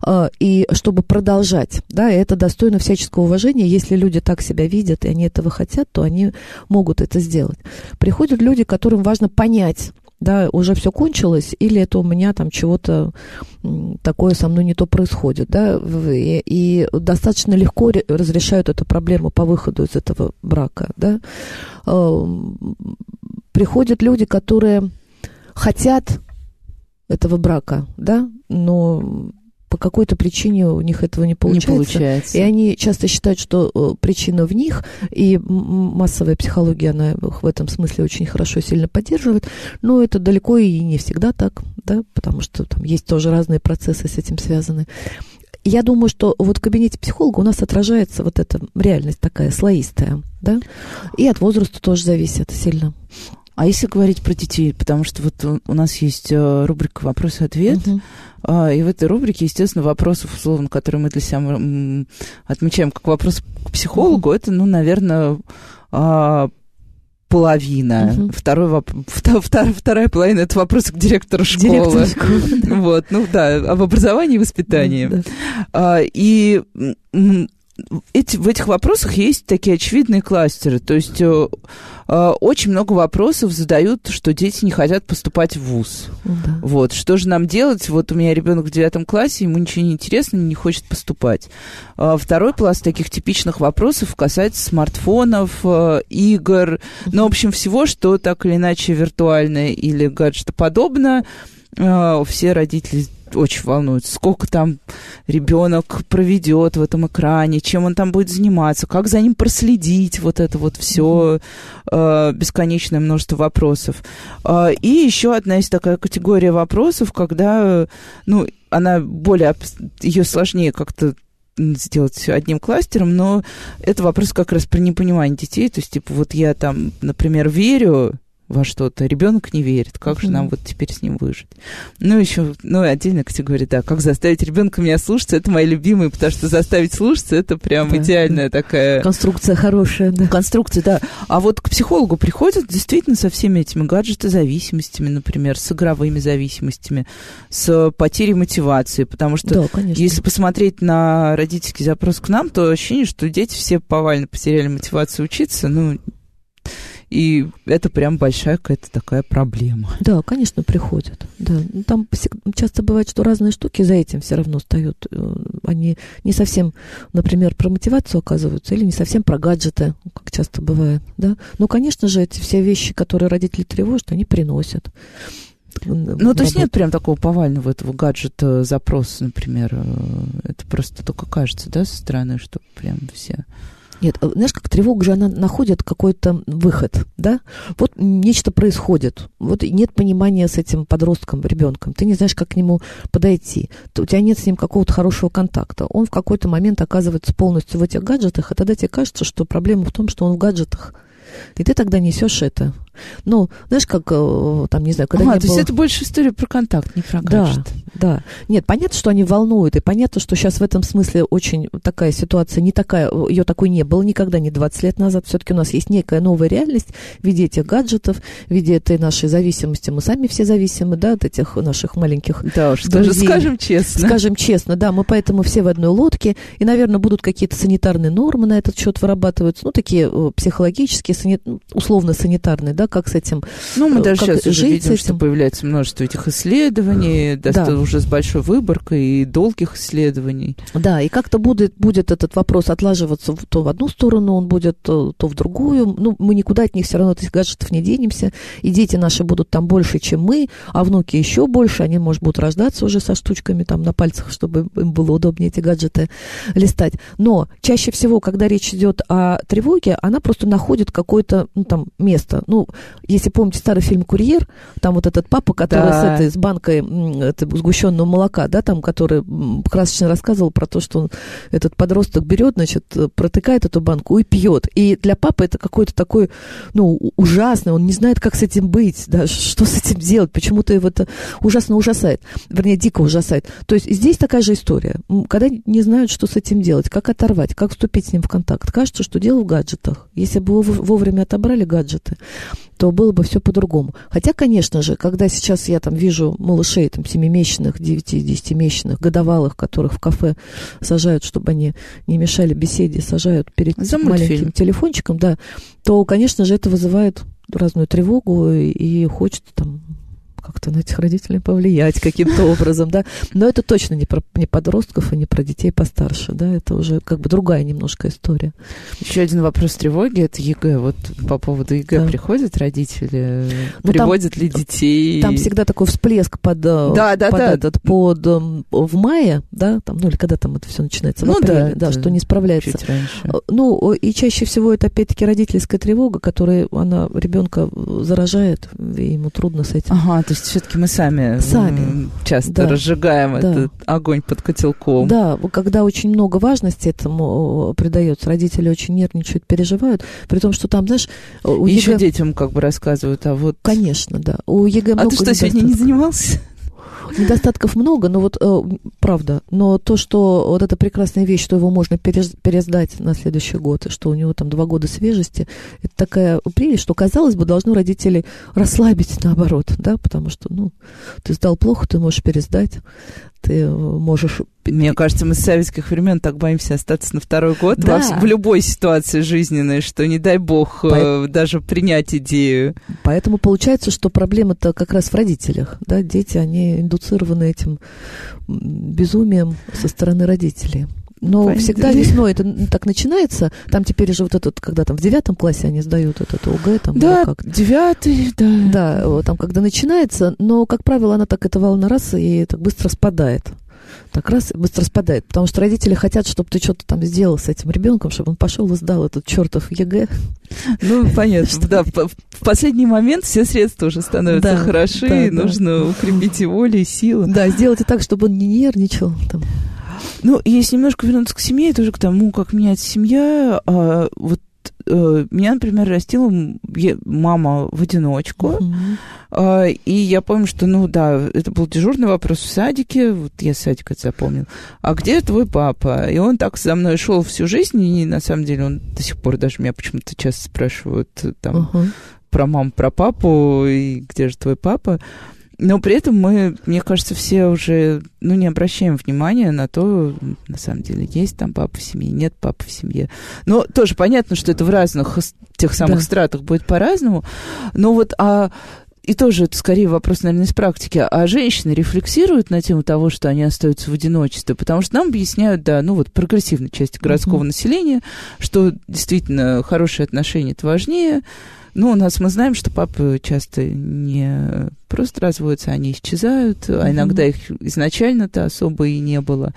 э, и чтобы продолжать. Да, и это достойно всяческого уважения. Если люди так себя видят, и они этого хотят, то они могут это сделать. Приходят люди, которым важно понять, да, уже все кончилось, или это у меня там чего-то такое со мной не то происходит, да, и, и достаточно легко разрешают эту проблему по выходу из этого брака, да. Приходят люди, которые хотят этого брака, да, но по какой-то причине у них этого не получается. Не получается. И они часто считают, что э, причина в них, и массовая психология, она их в этом смысле очень хорошо, сильно поддерживает, но это далеко и не всегда так, да, потому что там есть тоже разные процессы с этим связаны. Я думаю, что вот в кабинете психолога у нас отражается вот эта реальность такая слоистая, да, и от возраста тоже зависит сильно. А если говорить про детей, потому что вот у нас есть э, рубрика «Вопрос-ответ», uh-huh. и в этой рубрике, естественно, вопросов, условно, которые мы для себя отмечаем как вопрос к психологу, uh-huh. это, ну, наверное, а, половина. Угу. Второй воп... вторая, вторая половина это вопрос к директору школы. Директору школы. Вот, ну да, об образовании и воспитании. А, и эти, в этих вопросах есть такие очевидные кластеры. То есть э, э, очень много вопросов задают, что дети не хотят поступать в ВУЗ. Да. Вот, что же нам делать? Вот у меня ребенок в девятом классе, ему ничего не интересно, не хочет поступать. Э, второй пласт таких типичных вопросов касается смартфонов, э, игр, ну, в общем, всего, что так или иначе виртуальное или гаджетоподобно. Э, все родители очень волнует, сколько там ребенок проведет в этом экране, чем он там будет заниматься, как за ним проследить, вот это вот все э, бесконечное множество вопросов. Э, и еще одна есть такая категория вопросов, когда, ну, она более, ее сложнее как-то сделать одним кластером, но это вопрос как раз про непонимание детей. То есть, типа, вот я там, например, верю, во что-то. Ребенок не верит. Как же нам вот теперь с ним выжить? Ну, еще, ну, отдельная категория, да, как заставить ребенка меня слушаться, это мои любимые, потому что заставить слушаться, это прям да, идеальная такая... Конструкция хорошая, да. Конструкция, да. А вот к психологу приходят действительно со всеми этими гаджеты-зависимостями, например, с игровыми зависимостями, с потерей мотивации, потому что да, если посмотреть на родительский запрос к нам, то ощущение, что дети все повально потеряли мотивацию учиться, ну, и это прям большая какая-то такая проблема. Да, конечно, приходят. Да. Ну, там часто бывает, что разные штуки за этим все равно встают. Э, они не совсем, например, про мотивацию оказываются, или не совсем про гаджеты, как часто бывает. Да? Но, конечно же, эти все вещи, которые родители тревожат, они приносят. Ну, то есть нет прям такого повального этого гаджета запроса, например. Э, это просто только кажется, да, со стороны, что прям все Нет, э, знаешь, как тревога же, она находит какой-то выход, да? Вот нечто происходит, вот нет понимания с этим подростком, ребенком, ты не знаешь, как к нему подойти, у тебя нет с ним какого-то хорошего контакта, он в какой-то момент оказывается полностью в этих гаджетах, и тогда тебе кажется, что проблема в том, что он в гаджетах, и ты тогда несешь это. Ну, знаешь, как э, там, не знаю, когда ага, не то было... есть это больше история про контакт, не про Да, гаджет. да. Нет, понятно, что они волнуют, и понятно, что сейчас в этом смысле очень такая ситуация, не такая, ее такой не было никогда, не 20 лет назад. Все-таки у нас есть некая новая реальность в виде этих гаджетов, в виде этой нашей зависимости. Мы сами все зависимы, да, от этих наших маленьких Да уж, даже скажем честно. Скажем честно, да, мы поэтому все в одной лодке, и, наверное, будут какие-то санитарные нормы на этот счет вырабатываться, ну, такие э, психологические, сани- условно-санитарные, да, как с этим Ну, мы э, даже сейчас уже видим, что появляется множество этих исследований, Да. уже с большой выборкой и долгих исследований. Да, и как-то будет, будет этот вопрос отлаживаться то в одну сторону, он будет то, то в другую. Ну, мы никуда от них все равно, от этих гаджетов не денемся. И дети наши будут там больше, чем мы, а внуки еще больше. Они, может, будут рождаться уже со штучками там на пальцах, чтобы им было удобнее эти гаджеты листать. Но чаще всего, когда речь идет о тревоге, она просто находит какое-то, ну, там, место. Ну, если помните старый фильм «Курьер», там вот этот папа, который Да. с этой, с банкой это, сгущенного молока, да, там, который красочно рассказывал про то, что он, этот подросток берет, значит, э, протыкает эту банку и пьет. И для папы это какой-то такой, ну, ужасный, он не знает, как с этим быть, да, что с этим делать, почему-то его это ужасно ужасает, вернее, дико ужасает. То есть здесь такая же история. Когда не знают, что с этим делать, как оторвать, как вступить с ним в контакт. Кажется, что дело в гаджетах. Если бы вы вовремя отобрали гаджеты, то было бы все по-другому. Хотя, конечно же, когда сейчас я там вижу малышей, там, семимесячных, девяти-десятимесячных, годовалых, которых в кафе сажают, чтобы они не мешали беседе, сажают перед За маленьким мультфильм. телефончиком, да, то, конечно же, это вызывает разную тревогу и хочется там как-то на этих родителей повлиять каким-то образом, да. Но это точно не про не подростков и не про детей постарше, да, это уже как бы другая немножко история. Еще один вопрос тревоги – это ЕГЭ. Вот по поводу ЕГЭ Да. приходят родители, Ну, там- приводят ли детей? Там всегда такой всплеск под, э, Да, да, под да. этот, под эм, в мае, да, там, ну или когда там это все начинается, в Ну да, апреле, да, это что не справляется. раньше. Э, Ну, и чаще всего это опять-таки родительская тревога, которая она ребенка заражает, и ему трудно с этим. Ага, то есть все-таки мы сами, Сами. часто Да. разжигаем Да. этот огонь под котелком. Да, когда очень много важности этому э, придается, родители очень нервничают, переживают, при том, что там, знаешь, э, у Еще ЕГЭ... детям как бы рассказывают, а вот... Конечно, да. У ЕГЭ А много ты что, сегодня не занимался? Недостатков много, но вот э, правда. Но то, что вот эта прекрасная вещь, что его можно перес- пересдать на следующий год, и что у него там два года свежести, это такая прелесть, что, казалось бы, должно родителей расслабить наоборот, да, потому что, ну, ты сдал плохо, ты можешь пересдать, ты э, можешь... Мне кажется, мы с советских времен так боимся остаться на второй год Да. во в любой ситуации жизненной, что не дай бог э, даже принять идею. Поэтому получается, что проблема-то как раз в родителях, да, дети, они индуцированы этим безумием со стороны родителей. Но Понятно. всегда весной это так начинается. Там теперь же вот этот, когда там в девятом классе они сдают этот ОГЭ, там, Да, как девятый, да. Да, вот там, когда начинается, но, как правило, она так эта волна раз и так быстро спадает. Так раз и быстро спадает. Потому что родители хотят, чтобы ты что-то там сделал с этим ребенком, чтобы он пошел и сдал этот чертов ЕГЭ. Ну, понятно. Да, в, последний момент все средства уже становятся Да, хороши, да, и да. нужно укрепить и волю, и силу. Да, сделайте так, чтобы он не нервничал. Там. Ну, если немножко вернуться к семье, тоже к тому, как меняется семья, а, вот э, меня, например, растила мама в одиночку. А, И я помню, что, ну да, это был дежурный вопрос в садике, вот я садик это запомнил. А где твой папа? И он так за мной шел всю жизнь, и на самом деле он до сих пор даже меня почему-то часто спрашивают э, там Ага. про маму, про папу, и где же твой папа? Но при этом мы, мне кажется, все уже, ну, не обращаем внимания на то, на самом деле, есть там папа в семье, нет папы в семье. Но тоже понятно, что это в разных тех самых Да. стратах будет по-разному. Но вот, а и тоже это скорее вопрос, наверное, из практики. А женщины рефлексируют на тему того, что они остаются в одиночестве? Потому что нам объясняют, да, ну вот прогрессивной части городского Мгм. населения, что действительно хорошие отношения это важнее. Ну, у нас мы знаем, что папы часто не просто разводятся, они исчезают, а иногда их изначально-то особо и не было.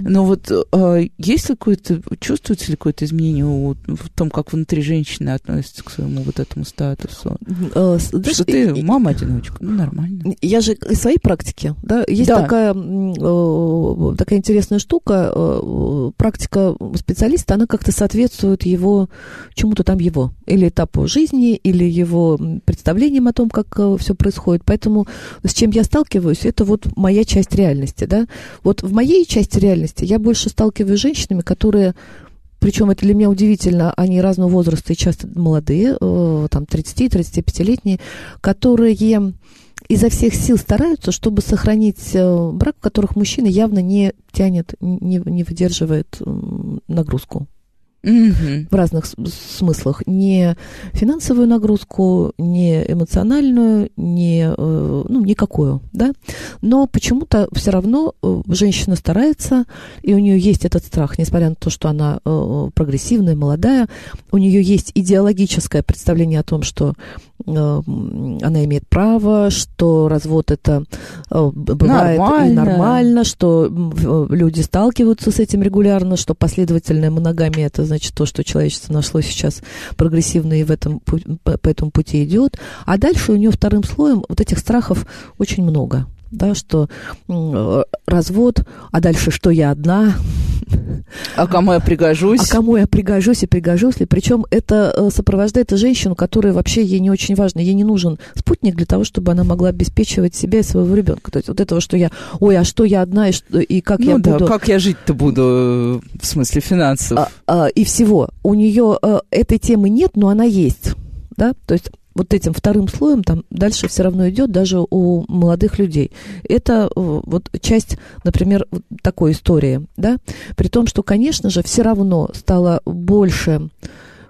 Но вот а, есть ли какое-то, чувствуется ли какое-то изменение в том, как внутри женщины относятся к своему вот этому статусу? А, что ты мама-одиночка, ну, нормально. Я же из своей практики, да, есть да. такая, такая интересная штука, практика специалиста, она как-то соответствует его, чему-то там его, или этапу жизни, или его представлениям о том, как э, все происходит. Поэтому с чем я сталкиваюсь, это вот моя часть реальности, да. Вот в моей части реальности я больше сталкиваюсь с женщинами, которые причем это для меня удивительно, они разного возраста и часто молодые, э, там 30-35-летние, которые изо всех сил стараются, чтобы сохранить э, брак, в которых мужчина явно не тянет, не, не выдерживает нагрузку в разных смыслах. Не финансовую нагрузку, не эмоциональную, не, э, ну, никакую, да. Но почему-то все равно э, женщина старается, и у нее есть этот страх, несмотря на то, что она э, прогрессивная, молодая, у нее есть идеологическое представление о том, что она имеет право, что развод это бывает нормально. и нормально, что люди сталкиваются с этим регулярно, что последовательная моногамия это значит то, что человечество нашло сейчас прогрессивно и в этом, по этому пути идет. А дальше у нее вторым слоем вот этих страхов очень много да, что э, развод, а дальше что я одна. А кому я пригожусь? А кому я пригожусь и пригожусь ли? Причем это э, сопровождает женщину, которая вообще ей не очень важна. Ей не нужен спутник для того, чтобы она могла обеспечивать себя и своего ребенка. То есть вот этого, что я, ой, а что я одна и, что, и как ну, я да, буду... как я жить-то буду э, в смысле финансов? А, а, и всего. У нее а, этой темы нет, но она есть. Да? То есть вот этим вторым слоем там дальше все равно идет даже у молодых людей. Это э, вот часть, например, такой истории, да, при том, что, конечно же, все равно стало больше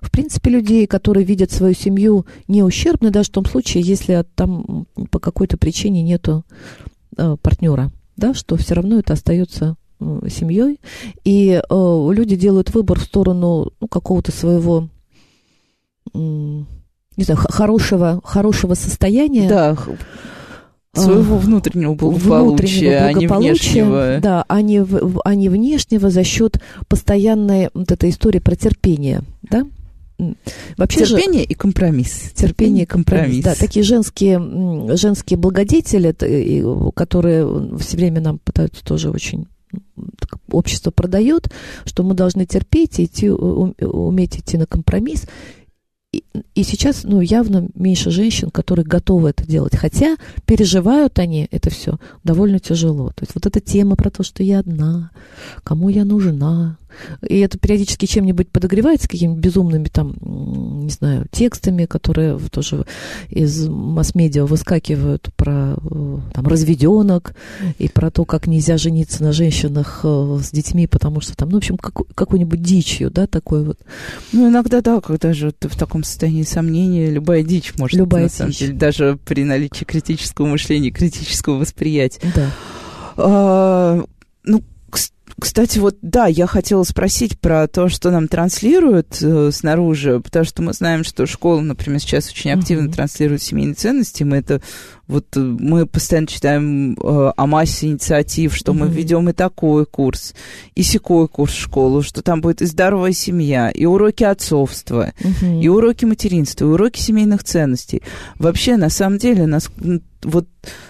в принципе, людей, которые видят свою семью не ущербной, даже в том случае, если там по какой-то причине нету э, партнера, да, что все равно это остается семьей, и э, люди делают выбор в сторону ну, какого-то своего не знаю, хорошего, хорошего состояния. Да, своего внутреннего благополучия, внутреннего благополучия, а не внешнего. Да, а не, а не внешнего за счет постоянной вот этой истории про терпение, да? Вообще терпение же, и компромисс. Терпение и компромисс. Да, такие женские, женские благодетели, которые все время нам пытаются тоже очень общество продает, что мы должны терпеть идти, уметь идти на компромисс и, сейчас, ну, явно меньше женщин, которые готовы это делать. Хотя переживают они это все довольно тяжело. То есть вот эта тема про то, что я одна, кому я нужна, и это периодически чем-нибудь подогревается, какими-то безумными там, не знаю, текстами, которые тоже из масс-медиа выскакивают про э, там разведенок и про то, как нельзя жениться на женщинах э, с детьми, потому что там, ну, в общем, как, какой-нибудь дичью, да, такой вот. Ну, иногда, да, когда же ты в таком состоянии сомнения, любая дичь может любая на дичь. самом деле, даже при наличии критического мышления, критического восприятия. Да. А, ну, кстати, вот да, я хотела спросить про то, что нам транслируют э, снаружи, потому что мы знаем, что школа, например, сейчас очень активно uh-huh. транслирует семейные ценности. Мы это вот э, мы постоянно читаем э, о массе инициатив, что uh-huh. мы ведем и такой курс, и секой курс в школу, что там будет и здоровая семья, и уроки отцовства, uh-huh. и уроки материнства, и уроки семейных ценностей. Вообще, на самом деле, нас вот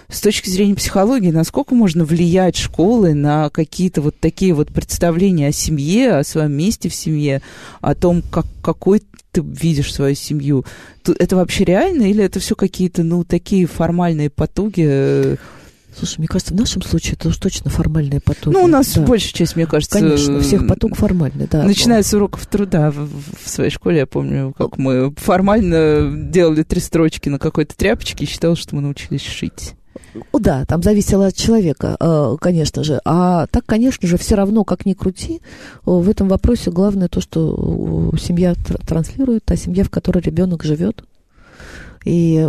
с точки зрения психологии, насколько можно влиять школы на какие-то вот такие вот представления о семье, о своем месте в семье, о том, как, какой ты видишь свою семью. Это вообще реально или это все какие-то, ну, такие формальные потуги? Слушай, мне кажется, в нашем случае это уж точно формальные потуги. Ну, у нас да. большая часть, мне кажется... Конечно, всех потуг формальный, да. Начинается с уроков труда в, в своей школе, я помню, как мы формально делали три строчки на какой-то тряпочке и считал, что мы научились шить. Да, там зависело от человека, э, конечно же. А так, конечно же, все равно, как ни крути, в этом вопросе главное то, что семья транслирует, та семья, в которой ребенок живет. И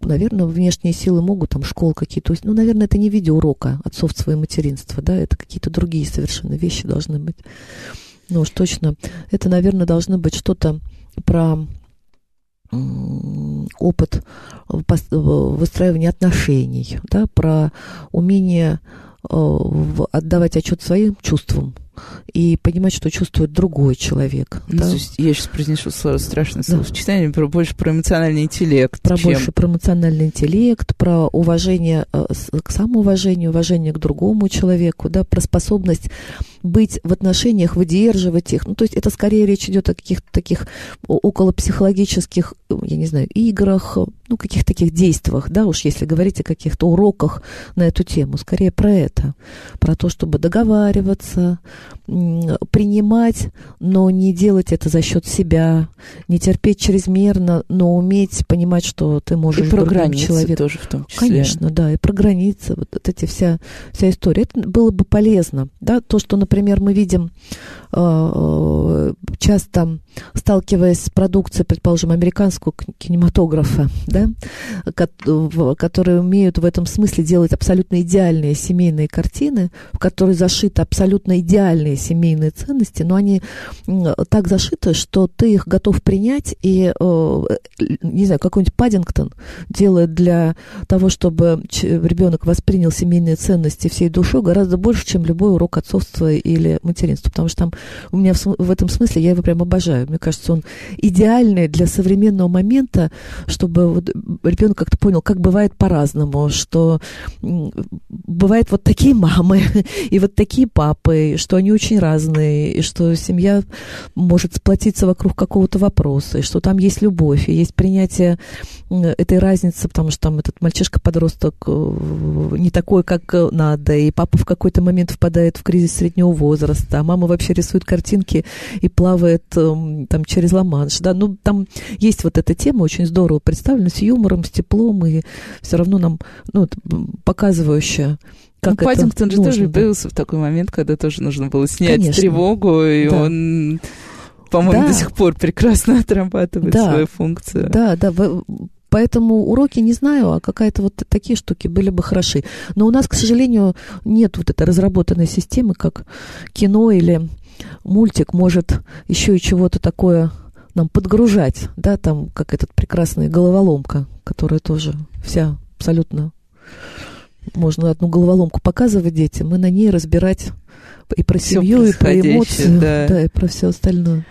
наверное, внешние силы могут, там, школ какие-то, ну, наверное, это не видеоурока отцовства и материнства, да, это какие-то другие совершенно вещи должны быть. Ну уж точно, это, наверное, должно быть что-то про опыт выстраивания отношений, да, про умение отдавать отчет своим чувствам, и понимать, что чувствует другой человек. Ну, да? то есть я сейчас произнесу слово, страшное словосочетание, да. про, больше про эмоциональный интеллект. Про чем... больше про эмоциональный интеллект, про уважение э, к самоуважению, уважение к другому человеку, да, про способность быть в отношениях, выдерживать их. Ну, то есть это скорее речь идет о каких-то таких около психологических, я не знаю, играх, ну, каких-то таких действиях, да, уж если говорить о каких-то уроках на эту тему, скорее про это, про то, чтобы договариваться, принимать, но не делать это за счет себя, не терпеть чрезмерно, но уметь понимать, что ты можешь и про границы человек... тоже в том числе. Конечно, да, и про границы, вот, вот эти вся, вся история. Это было бы полезно, да, то, что, например, мы видим э, часто сталкиваясь с продукцией, предположим, американского кинематографа, да, которые умеют в этом смысле делать абсолютно идеальные семейные картины, в которые зашиты абсолютно идеальные семейные ценности, но они так зашиты, что ты их готов принять, и, э, не знаю, какой-нибудь Паддингтон делает для того, чтобы ребенок воспринял семейные ценности всей душой гораздо больше, чем любой урок отцовства или материнства, потому что там у меня в этом смысле, я его прям обожаю, мне кажется, он идеальный для современного момента, чтобы вот ребенок как-то понял, как бывает по-разному, что бывают вот такие мамы и вот такие папы, что они очень разные, и что семья может сплотиться вокруг какого-то вопроса, и что там есть любовь, и есть принятие этой разницы, потому что там этот мальчишка-подросток э, не такой, как надо, и папа в какой-то момент впадает в кризис среднего возраста, а мама вообще рисует картинки и плавает эм, там через Ла-Манш, да, ну там есть вот эта тема очень здорово представлена с юмором, с теплом и все равно нам, ну, показывающая как ну, Паддингтон же тоже да. появился в такой момент, когда тоже нужно было снять Конечно. тревогу, и да. он, по-моему, да. до сих пор прекрасно отрабатывает да. свою функцию. Да, да, Поэтому уроки не знаю, а какая-то вот такие штуки были бы хороши. Но у нас, к сожалению, нет вот этой разработанной системы, как кино или мультик может еще и чего-то такое нам подгружать, да, там, как этот прекрасный головоломка, которая тоже вся абсолютно можно одну головоломку показывать детям, и на ней разбирать и про семью, и про эмоции, да. да, и про все остальное.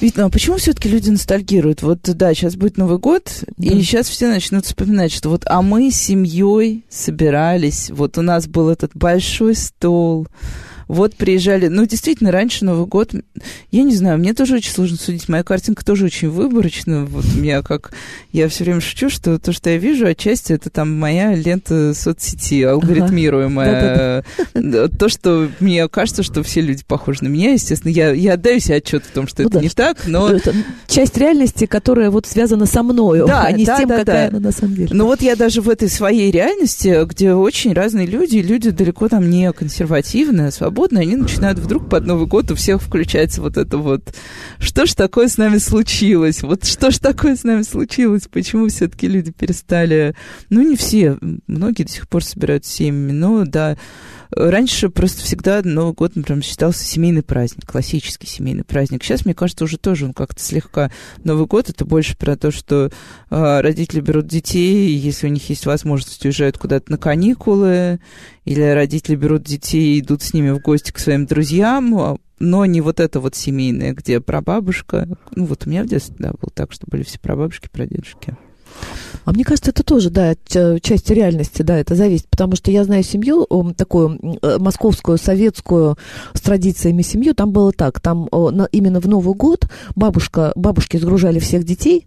Видно, а почему все-таки люди ностальгируют? Вот, да, сейчас будет Новый год, да. и сейчас все начнут вспоминать, что вот, а мы с семьей собирались, вот у нас был этот большой стол, вот приезжали. Ну, действительно, раньше Новый год, я не знаю, мне тоже очень сложно судить. Моя картинка тоже очень выборочна. Вот у меня как... Я все время шучу, что то, что я вижу, отчасти это там моя лента соцсети, алгоритмируемая. То, что мне кажется, что все люди похожи на меня, естественно. Я, я отдаю себе отчет в том, что ну, это да, не так, но... Это часть реальности, которая вот связана со мною, да, а не да, с тем, да, какая да. она на самом деле. Ну вот я даже в этой своей реальности, где очень разные люди, люди далеко там не консервативные, свободные, свободны, они начинают вдруг под Новый год у всех включается вот это вот, что ж такое с нами случилось, вот что ж такое с нами случилось, почему все-таки люди перестали, ну не все, многие до сих пор собирают семьями, но да, Раньше просто всегда Новый год, например, считался семейный праздник, классический семейный праздник. Сейчас, мне кажется, уже тоже он как-то слегка... Новый год — это больше про то, что э, родители берут детей, если у них есть возможность, уезжают куда-то на каникулы, или родители берут детей и идут с ними в гости к своим друзьям, а, но не вот это вот семейное, где прабабушка... Ну, вот у меня в детстве, да, было так, что были все прабабушки, прадедушки. А мне кажется, это тоже, да, часть реальности, да, это зависит, потому что я знаю семью, такую э, московскую, советскую, с традициями семью, там было так, там именно в Новый год бабушка, бабушки сгружали всех детей,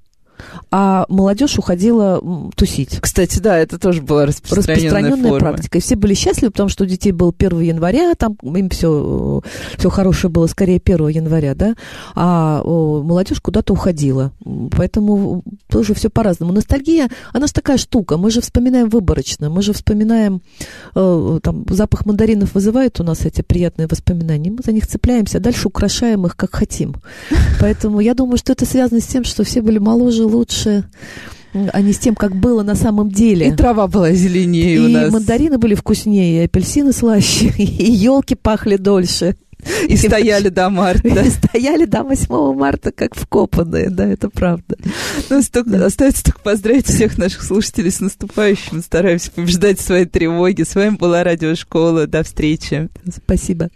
а молодежь уходила тусить. Кстати, да, это тоже была распространенная, распространенная форма. практика. И все были счастливы, потому что у детей был 1 января, там им все, все хорошее было скорее 1 января, да, а молодежь куда-то уходила. Поэтому тоже все по-разному. Ностальгия, она же такая штука, мы же вспоминаем выборочно, мы же вспоминаем, э, там, запах мандаринов вызывает у нас эти приятные воспоминания, мы за них цепляемся, а дальше украшаем их как хотим. Поэтому я думаю, что это связано с тем, что все были моложе, лучше а не с тем, как было на самом деле. И трава была зеленее и у нас. И мандарины были вкуснее, и апельсины слаще, и елки пахли дольше. И стояли до марта. И стояли до 8 марта, как вкопанные, да, это правда. Ну, столько, остается только поздравить всех наших слушателей с наступающим. Стараемся побеждать свои тревоги. С вами была Радиошкола. До встречи. Спасибо.